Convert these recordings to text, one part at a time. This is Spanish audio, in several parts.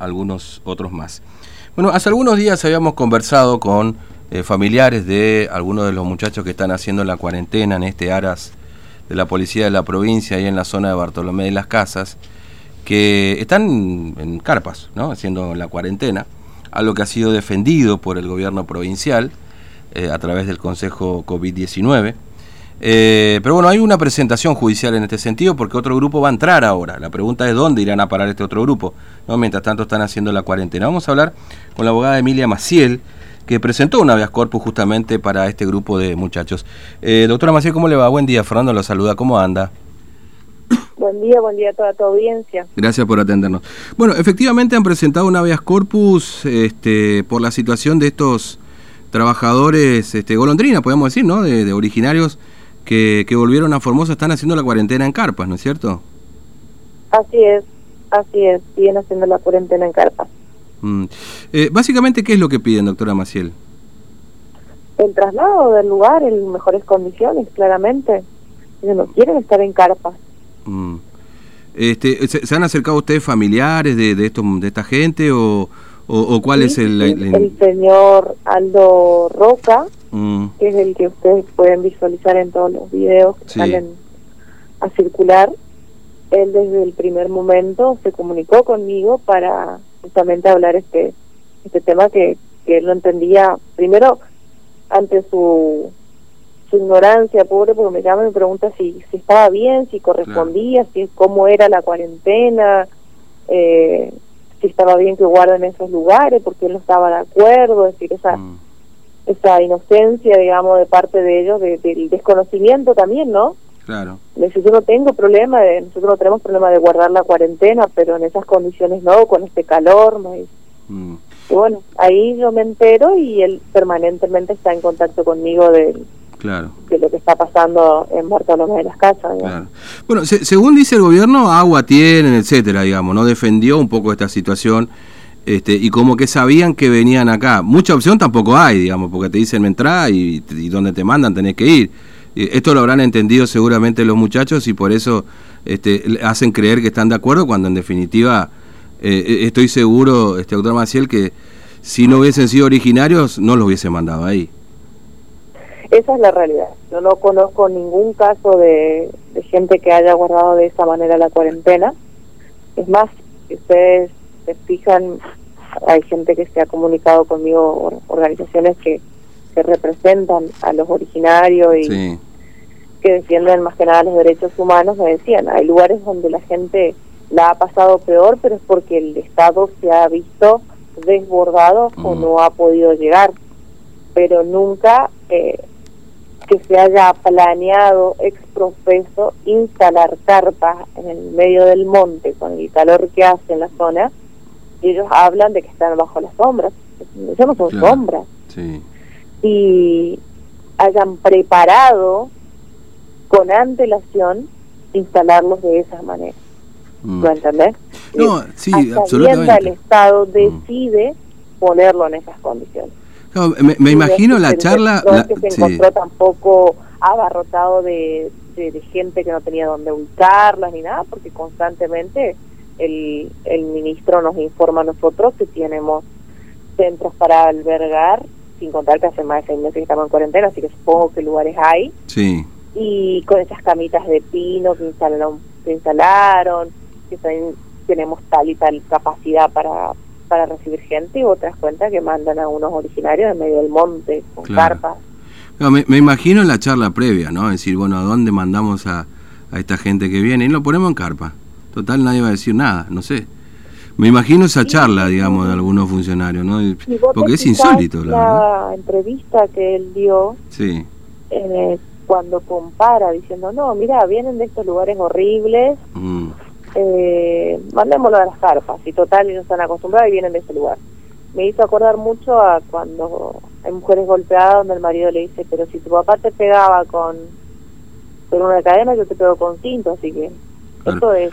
algunos otros más. Bueno, hace algunos días habíamos conversado con eh, familiares de algunos de los muchachos que están haciendo la cuarentena en este aras de la policía de la provincia y en la zona de Bartolomé de las Casas, que están en carpas, ¿no? Haciendo la cuarentena, algo que ha sido defendido por el gobierno provincial eh, a través del Consejo COVID-19. Eh, pero bueno, hay una presentación judicial en este sentido porque otro grupo va a entrar ahora. La pregunta es dónde irán a parar este otro grupo. ¿no? Mientras tanto están haciendo la cuarentena. Vamos a hablar con la abogada Emilia Maciel, que presentó un habeas corpus justamente para este grupo de muchachos. Eh, doctora Maciel, ¿cómo le va? Buen día, Fernando lo saluda. ¿Cómo anda? Buen día, buen día a toda tu audiencia. Gracias por atendernos. Bueno, efectivamente han presentado un habeas corpus este, por la situación de estos trabajadores este, golondrina, podemos decir, ¿no? de originarios que, volvieron a Formosa están haciendo la cuarentena en carpas, ¿no es cierto? Así es, así es, siguen haciendo la cuarentena en carpas. Mm. Eh, básicamente, ¿qué es lo que piden, doctora Maciel? El traslado del lugar en mejores condiciones, claramente. Ellos no quieren estar en carpas. Mm. Este, ¿se, han acercado ustedes familiares de, de, de esta gente o, o, cuál es el, el, señor Aldo Roca, mm. que es el que ustedes pueden visualizar en todos los videos que salen a circular. Él desde el primer momento se comunicó conmigo para justamente hablar este este tema que, que él no entendía. Primero, ante su, su ignorancia, pobre, porque me llama y me pregunta si, si estaba bien, si correspondía, si cómo era la cuarentena. Eh, si estaba bien que guarden esos lugares, porque él no estaba de acuerdo, es decir, esa, mm. Esa inocencia, digamos, de parte de ellos, del desconocimiento también, ¿no? Claro. yo no tengo problema, de, nosotros no tenemos problema de guardar la cuarentena, pero en esas condiciones no, con este calor, ¿no? Y, mm. y bueno, ahí yo me entero y él permanentemente está en contacto conmigo de, claro. de lo que está pasando en Bartolomé de las Casas. Bueno, según dice el gobierno, agua tienen, etcétera, digamos, ¿no? Defendió un poco esta situación. Este, y como que sabían que venían acá. Mucha opción tampoco hay, digamos, porque te dicen entrá y, y donde te mandan tenés que ir. Esto lo habrán entendido seguramente los muchachos y por eso este, hacen creer que están de acuerdo cuando en definitiva eh, eh, estoy seguro, este doctor Maciel, que si no hubiesen sido originarios no los hubiese mandado ahí. Esa es la realidad. Yo no conozco ningún caso de, gente que haya guardado de esa manera la cuarentena. Es más, ustedes se fijan, hay gente que se ha comunicado conmigo, organizaciones que, que representan a los originarios y que defienden más que nada los derechos humanos, me decían, hay lugares donde la gente la ha pasado peor, pero es porque el Estado se ha visto desbordado o no ha podido llegar, pero nunca eh, que se haya planeado ex profeso instalar carpas en el medio del monte con el calor que hace en la zona y ellos hablan de que están bajo las sombras eso no son sombras y hayan preparado con antelación instalarlos de esa manera. Mm. ¿lo entendés? no, sí, absolutamente. el Estado mm. decide ponerlo en esas condiciones. Me, imagino la charla... No es que se encontró tampoco abarrotado de, de, gente que no tenía dónde ubicarlas ni nada, porque constantemente el, el ministro nos informa a nosotros que tenemos centros para albergar, sin contar que hace más de seis meses que estamos en cuarentena, así que supongo que lugares hay. Sí. Y con esas camitas de pino que instalaron, que instalaron que tenemos tal y tal capacidad para para recibir gente y otras cuentas que mandan a unos originarios en medio del monte con carpas. me, imagino en la charla previa, ¿no? decir, bueno, ¿a dónde mandamos a, a esta gente que viene? Y lo ponemos en carpa. Total, nadie va a decir nada, no sé. Me imagino esa charla, digamos, de algunos funcionarios, ¿no? Porque es insólito, la, la entrevista que él dio, sí. Eh, cuando compara, diciendo, no, mira, vienen de estos lugares horribles, mm eh, mandémoslo a las carpas, y total ellos están acostumbrados y vienen de ese lugar. Me hizo acordar mucho a cuando hay mujeres golpeadas donde el marido le dice, pero si tu papá te pegaba con, con una cadena, yo te pego con cinto, así que eso es...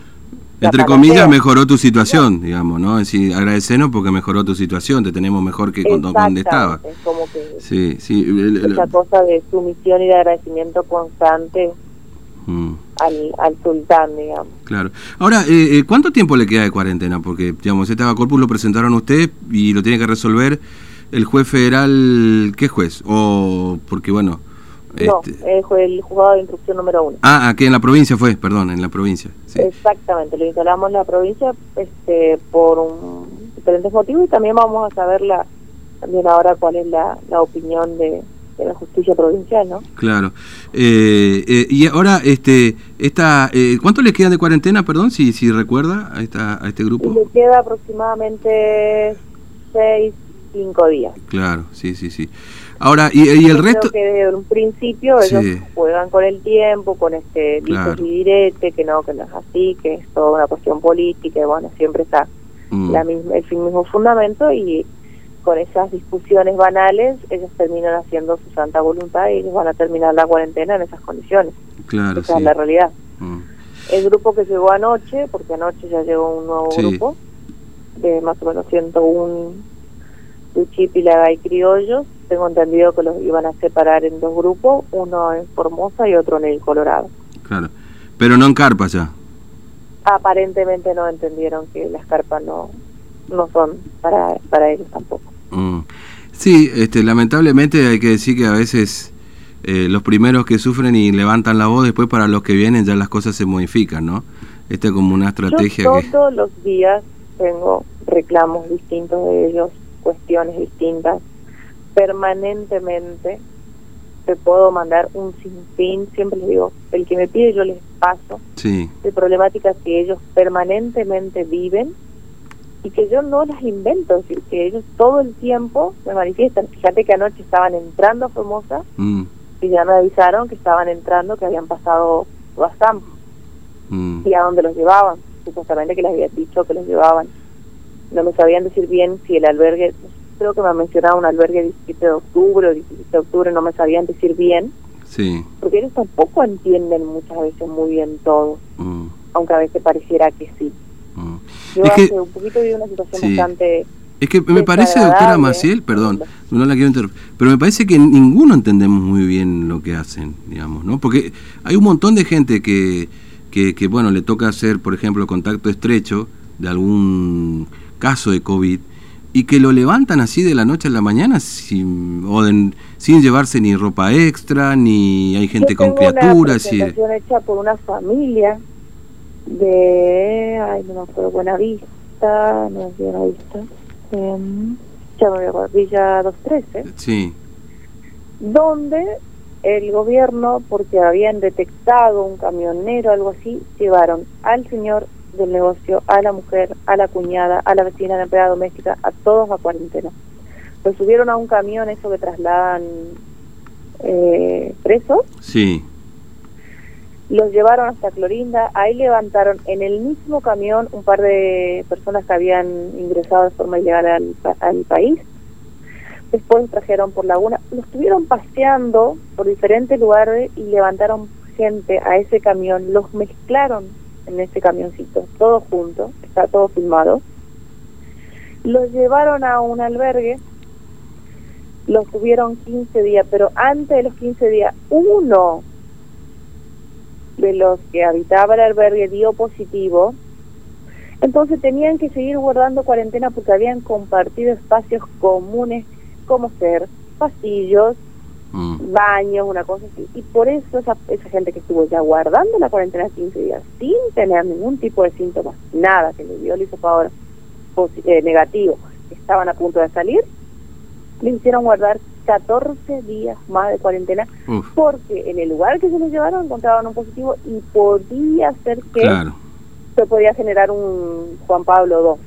Entre comillas, mejoró tu situación, digamos, ¿no? Es decir, agradecernos porque mejoró tu situación, te tenemos mejor que cuando, donde estabas. como que sí, sí. esa cosa de sumisión y de agradecimiento constante Mm. al, al sultán, digamos. Claro. Ahora, eh, eh, ¿cuánto tiempo le queda de cuarentena? Porque, digamos, este corpus lo presentaron usted y lo tiene que resolver el juez federal, ¿qué juez? O porque, bueno... No, este... el juzgado de instrucción número uno. Ah, aquí en la provincia fue, perdón, en la provincia. Exactamente, lo instalamos en la provincia este, por un, diferentes motivos y también vamos a saber la, también ahora cuál es la, la opinión de, de la justicia provincial, ¿no? Claro. Eh, eh, y ahora, este, esta, eh, ¿cuánto le quedan de cuarentena, perdón, si, si recuerda a, esta, a este grupo? Le queda aproximadamente seis, cinco días. Claro, sí, sí, sí. Ahora, ¿y, y el Yo resto? Creo que desde un principio ellos juegan con el tiempo, con este Claro. y direte, que no, que no es así, que es toda una cuestión política, y bueno, siempre está Mm, la misma, el mismo fundamento y con esas discusiones banales ellos terminan haciendo su santa voluntad y ellos van a terminar la cuarentena en esas condiciones. claro, Esa sí. es la realidad. Mm, El grupo que llegó anoche, porque anoche ya llegó un nuevo Sí. grupo de más o menos 101 Luchip y Laga y criollos, tengo entendido que los iban a separar en dos grupos, uno en Formosa y otro en el Colorado. claro. Pero no en carpa ya. Aparentemente no entendieron que las carpas no no son para para ellos tampoco. Mm. Sí, este, lamentablemente hay que decir que a veces eh, los primeros que sufren y levantan la voz, después para los que vienen ya las cosas se modifican, ¿no? Esta es como una estrategia Yo que... todos los días tengo reclamos distintos de ellos, cuestiones distintas. Permanentemente te puedo mandar un sinfín, siempre les digo, el que me pide yo les paso, Sí, de problemáticas que ellos permanentemente viven y que yo no las invento, es decir, que ellos todo el tiempo me manifiestan. Fíjate que anoche estaban entrando a Formosa mm, y ya me avisaron que estaban entrando, que habían pasado Guasam mm, y a dónde los llevaban. Supuestamente que les había dicho que los llevaban. No me sabían decir bien si el albergue, creo que me mencionaba un albergue 17 de octubre o 17 de octubre, no me sabían decir bien, sí, porque ellos tampoco entienden muchas veces muy bien todo, mm, aunque a veces pareciera que sí. mm. Yo Es que- un poquito vi una situación Sí. bastante... Es que me parece, doctora. Maciel, perdón, no la quiero interrumpir, pero me parece que ninguno entendemos muy bien lo que hacen, digamos, ¿no? Porque hay un montón de gente que, que, que, bueno, le toca hacer, por ejemplo, contacto estrecho de algún caso de COVID y que lo levantan así de la noche a la mañana sin, o de- sin llevarse ni ropa extra, ni hay gente Yo con tengo criaturas. Una y presentación hecha por una familia de, ay, no me acuerdo, Buenavista, no es Buenavista, em, ya me voy a acordar, Villa 213, sí, donde el gobierno, porque habían detectado un camionero, algo así, llevaron al señor del negocio, a la mujer, a la cuñada, a la vecina, a la empleada doméstica, a todos a cuarentena. Los subieron a un camión, eso que trasladan eh, presos, sí, los llevaron hasta Clorinda, ahí levantaron en el mismo camión un par de personas que habían ingresado de forma ilegal al, pa- al país. Después los trajeron por Laguna, los estuvieron paseando por diferentes lugares y levantaron gente a ese camión, los mezclaron en ese camioncito, todos juntos, está todo filmado. Los llevaron a un albergue, los tuvieron 15 días, pero antes de los 15 días, uno de los que habitaba el albergue dio positivo, entonces tenían que seguir guardando cuarentena porque habían compartido espacios comunes como ser pasillos, mm, baños, una cosa así. Y por eso esa, esa gente que estuvo ya guardando la cuarentena 15 días sin tener ningún tipo de síntomas, nada, que le dio el ahora negativo, estaban a punto de salir, le hicieron guardar 14 días más de cuarentena uf, porque en el lugar que se los llevaron encontraban un positivo y podía ser que claro, se podía generar un Juan Pablo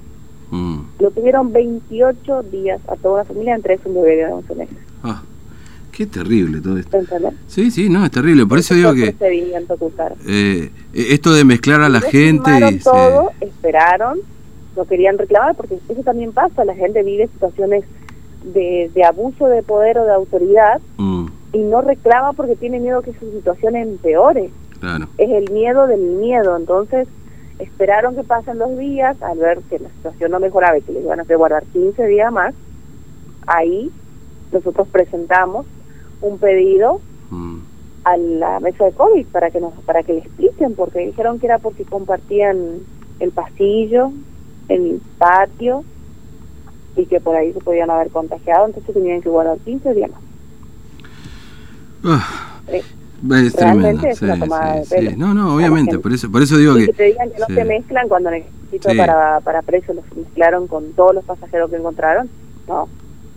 II. mm, Lo tuvieron 28 días a toda la familia, entre ellos un bebé de 11 meses. ah, qué terrible todo esto. ¿Entendés? Sí, sí, no, es terrible, por eso digo que... Eh, esto de mezclar a la Ellos gente y se- todo, esperaron, no querían reclamar, porque eso también pasa, la gente vive situaciones de, de abuso de poder o de autoridad Mm, y no reclama porque tiene miedo que su situación empeore. claro, Es el miedo del miedo, entonces esperaron que pasen los días, al ver que la situación no mejoraba y que les iban a hacer guardar 15 días más, ahí nosotros presentamos un pedido mm, a la mesa de COVID para que nos para que le expliquen porque dijeron que era porque compartían el pasillo, el patio y que por ahí se podían haber contagiado, entonces tenían que guardar 15 días más. Eh, es tremendo. No, no, obviamente, por eso, por eso digo que... que te digan que no se mezclan cuando necesito para, para presos los mezclaron con todos los pasajeros que encontraron, no.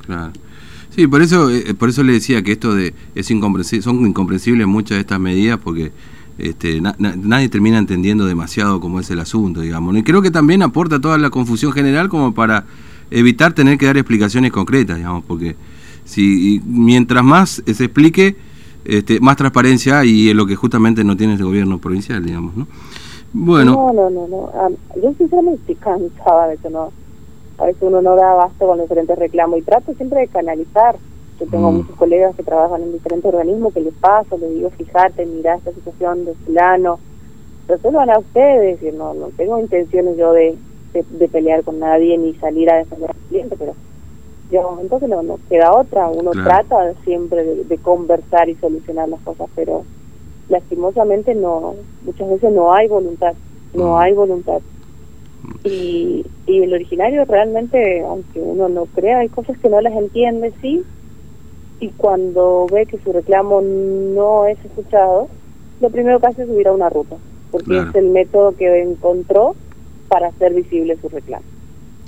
Claro. Sí, por eso, eh, por eso le decía que esto de es incomprensible, son incomprensibles muchas de estas medidas porque este, nadie termina entendiendo demasiado cómo es el asunto, digamos. Y creo que también aporta toda la confusión general como para evitar tener que dar explicaciones concretas, digamos, porque si mientras más se explique, este, más transparencia y es lo que justamente no tiene el gobierno provincial, digamos, ¿no? Bueno. No, no, no, no. Yo sinceramente estoy cansada de eso, ¿no? A veces uno no da abasto con diferentes reclamos y trato siempre de canalizar. Yo tengo mm. muchos colegas que trabajan en diferentes organismos que les paso, les digo, fíjate, mira esta situación de fulano, resuelvan a ustedes, y no, no tengo intenciones yo de, de, pelear con nadie ni salir a defender al cliente, pero yo entonces no, no queda otra, uno trata siempre de, conversar y solucionar las cosas, pero lastimosamente no, muchas veces no hay voluntad, no mm. hay voluntad. Y, y el originario realmente, aunque uno no crea, hay cosas que no las entiende, sí, y cuando ve que su reclamo no es escuchado, lo primero que hace es subir a una ruta, porque es el método que encontró para hacer visible su reclamo.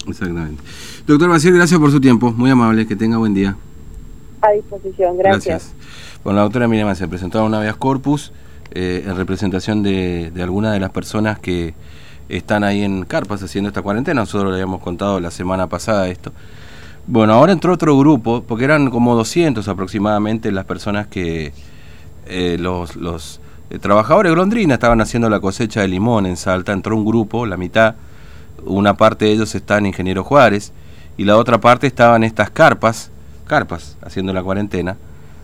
Exactamente. Doctor Basil, gracias por su tiempo, muy amable, que tenga buen día. A disposición, gracias. gracias. Bueno, la doctora Miriam se presentó a una vez corpus eh, en representación de, de algunas de las personas que están ahí en carpas haciendo esta cuarentena. Nosotros le habíamos contado la semana pasada esto. Bueno, ahora entró otro grupo, porque eran como 200 aproximadamente las personas que eh, los, eh, trabajadores de Londrina estaban haciendo la cosecha de limón en Salta. Entró un grupo, la mitad, una parte de ellos está en Ingeniero Juárez y la otra parte estaban estas carpas, carpas haciendo la cuarentena,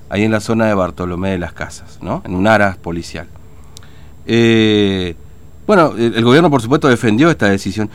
ahí en la zona de Bartolomé de las Casas, ¿no? En un aras policial. Eh, bueno, el, gobierno por supuesto defendió esta decisión.